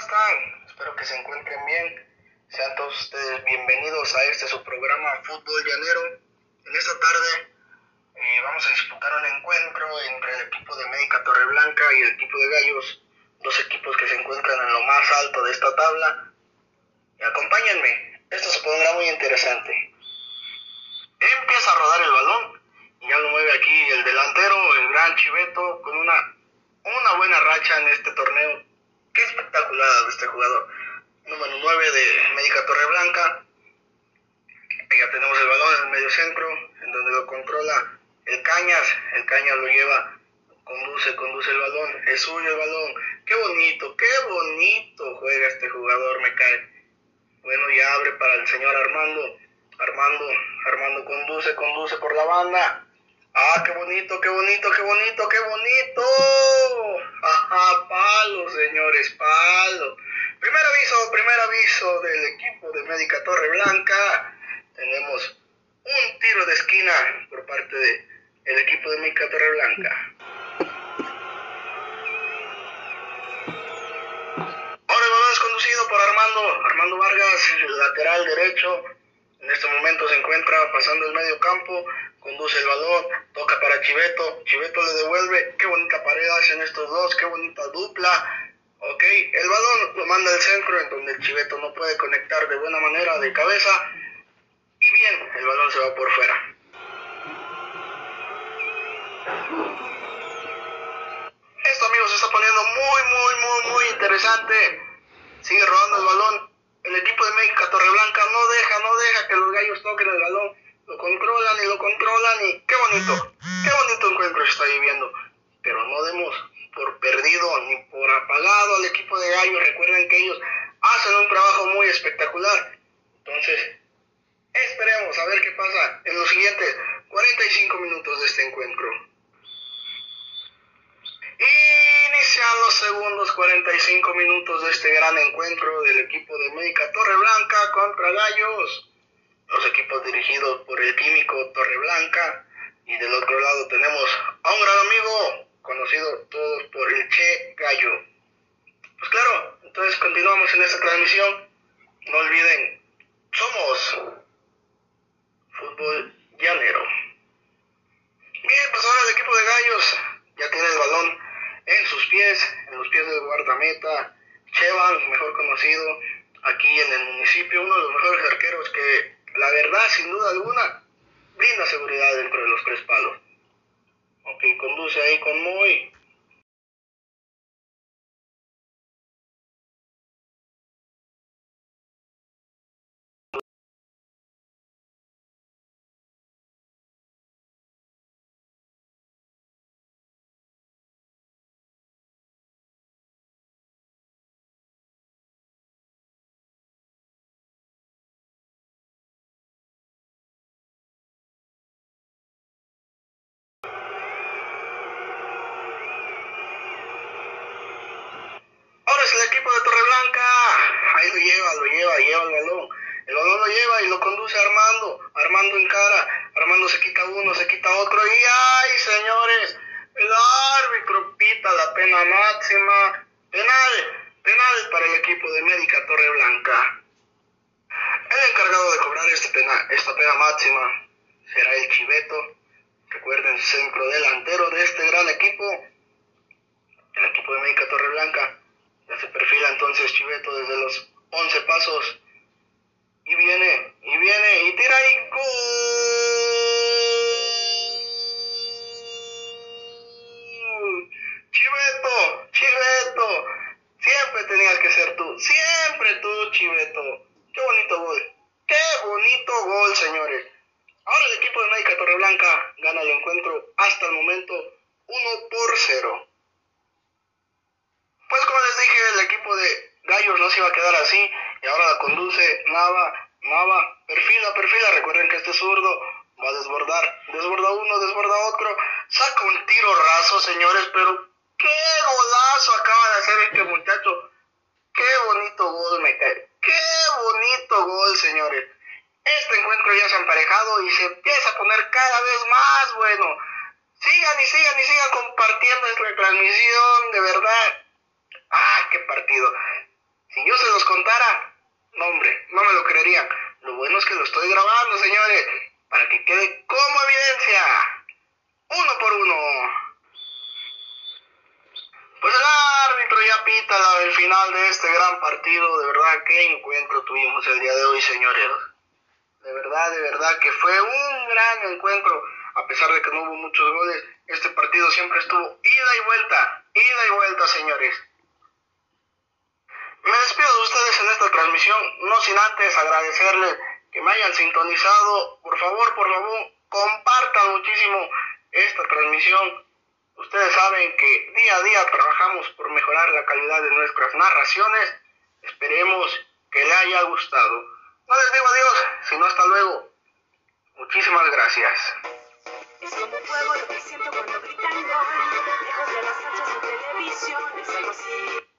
están? Espero que se encuentren bien. Sean todos ustedes bienvenidos a este su programa Fútbol Llanero. En esta tarde eh, vamos a disputar un encuentro entre el equipo de Médica Torreblanca y el equipo de Gallos, dos equipos que se encuentran en lo más alto de esta tabla. Acompáñenme, esto se pondrá muy interesante. Empieza a rodar el balón y ya lo mueve aquí el delantero, el gran Chiveto, con una, una buena racha en este torneo Qué espectacular de este jugador. Número 9 de Médica Torreblanca. Ya tenemos el balón en el medio centro, en donde lo controla el Cañas. El Cañas lo lleva, conduce, conduce el balón. Es suyo el balón. Qué bonito, qué bonito juega este jugador, me cae. Bueno, ya abre para el señor Armando. Armando, Armando conduce, conduce por la banda. Ah, qué bonito, qué bonito, qué bonito, qué bonito. Ajá, palo, señores, palo. Primer aviso, primer aviso del equipo de Médica Torre Blanca. Tenemos un tiro de esquina por parte del el equipo de Médica Torre Blanca. Ahora el balón es conducido por Armando, Armando Vargas, lateral derecho. En este momento se encuentra pasando el medio campo conduce el balón, toca para Chiveto, Chiveto le devuelve, qué bonita pared hacen estos dos, qué bonita dupla, ok, el balón lo manda al centro en donde el Chiveto no puede conectar de buena manera de cabeza, y bien, el balón se va por fuera. Esto amigos se está poniendo muy, muy, muy, muy interesante, sigue rodando el balón, el equipo de México Torreblanca no deja, no deja que los gallos toquen el balón, lo controlan y qué bonito, qué bonito encuentro está viviendo. Pero no demos por perdido ni por apagado al equipo de Gallo. Recuerden que ellos hacen un trabajo muy espectacular. Entonces, esperemos a ver qué pasa en los siguientes 45 minutos de este encuentro. Inician los segundos 45 minutos de este gran encuentro del equipo de Médica Torreblanca contra Gallos los equipos dirigidos por el químico Torreblanca y del otro lado tenemos a un gran amigo conocido todos por el Che Gallo. Pues claro, entonces continuamos en esta transmisión. No olviden, somos fútbol llanero. Bien, pues ahora el equipo de Gallos ya tiene el balón en sus pies, en los pies del guardameta Chevan, mejor conocido aquí en el municipio, uno de los mejores arqueros que la verdad, sin duda alguna, brinda seguridad dentro de los tres palos. Ok, conduce ahí con muy Lo lleva, lo lleva, lleva el balón. El balón lo lleva y lo conduce Armando. Armando en cara. Armando se quita uno, se quita otro. Y ay, señores, el árbitro pita la pena máxima. Penal, penal para el equipo de Médica Torreblanca. El encargado de cobrar este pena, esta pena máxima será el Chiveto. Recuerden, centro delantero de este gran equipo. El equipo de Médica Torreblanca ya se perfila entonces Chiveto desde los 11 pasos. Y viene, y viene, y tira y gol. Chiveto, Chiveto. Siempre tenías que ser tú. Siempre tú, Chiveto. Qué bonito gol. Qué bonito gol, señores. Ahora el equipo de Médica Torreblanca gana el encuentro hasta el momento 1 por 0. Pues como les dije, el equipo de se iba a quedar así y ahora la conduce Nava, Nava, perfila, perfila, recuerden que este zurdo va a desbordar, desborda uno, desborda otro, saca un tiro raso, señores, pero qué golazo acaba de hacer este muchacho, qué bonito gol me cae, qué bonito gol, señores. Este encuentro ya se ha emparejado y se empieza a poner cada vez más bueno. Sigan y sigan y sigan compartiendo esta transmisión, de verdad. ¡Ah, qué partido! Si yo se los contara, no hombre, no me lo creerían. Lo bueno es que lo estoy grabando, señores, para que quede como evidencia. Uno por uno. Pues el árbitro ya pita la del final de este gran partido. De verdad, qué encuentro tuvimos el día de hoy, señores. De verdad, de verdad que fue un gran encuentro. A pesar de que no hubo muchos goles, este partido siempre estuvo ida y vuelta, ida y vuelta, señores. Me despido de ustedes en esta transmisión, no sin antes agradecerles que me hayan sintonizado. Por favor, por favor, compartan muchísimo esta transmisión. Ustedes saben que día a día trabajamos por mejorar la calidad de nuestras narraciones. Esperemos que le haya gustado. No les digo adiós, sino hasta luego. Muchísimas gracias. Es como fuego lo que siento cuando gritan gol, lejos de las canchas de televisión, es algo así.